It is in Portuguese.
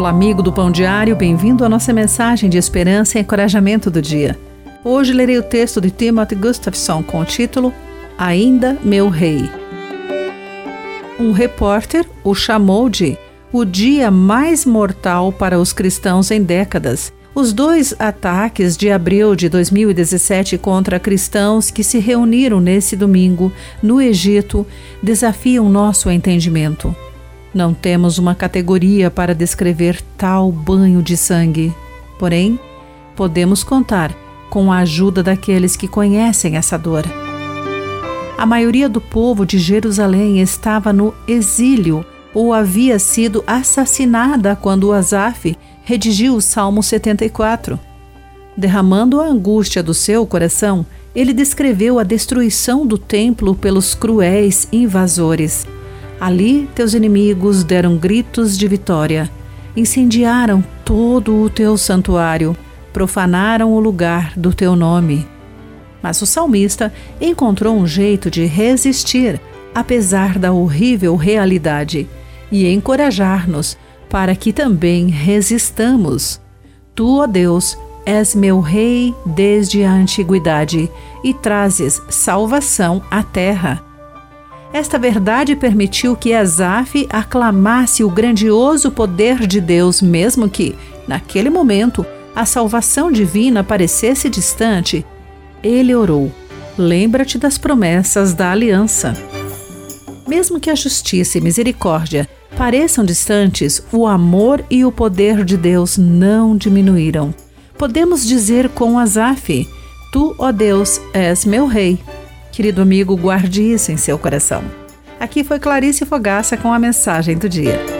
Olá, amigo do Pão Diário, bem-vindo à nossa mensagem de esperança e encorajamento do dia. Hoje lerei o texto de Timothy Gustafson com o título Ainda Meu Rei. Um repórter o chamou de o dia mais mortal para os cristãos em décadas. Os dois ataques de abril de 2017 contra cristãos que se reuniram nesse domingo no Egito desafiam nosso entendimento. Não temos uma categoria para descrever tal banho de sangue. Porém, podemos contar com a ajuda daqueles que conhecem essa dor. A maioria do povo de Jerusalém estava no exílio ou havia sido assassinada quando Asaf redigiu o Salmo 74. Derramando a angústia do seu coração, ele descreveu a destruição do templo pelos cruéis invasores. Ali, teus inimigos deram gritos de vitória, incendiaram todo o teu santuário, profanaram o lugar do teu nome. Mas o salmista encontrou um jeito de resistir, apesar da horrível realidade, e encorajar-nos para que também resistamos. Tu, ó Deus, és meu rei desde a antiguidade e trazes salvação à terra. Esta verdade permitiu que Asaf aclamasse o grandioso poder de Deus, mesmo que, naquele momento, a salvação divina parecesse distante. Ele orou: Lembra-te das promessas da aliança. Mesmo que a justiça e misericórdia pareçam distantes, o amor e o poder de Deus não diminuíram. Podemos dizer com Asaf: Tu, ó Deus, és meu rei. Querido amigo, guarde isso em seu coração. Aqui foi Clarice Fogaça com a mensagem do dia.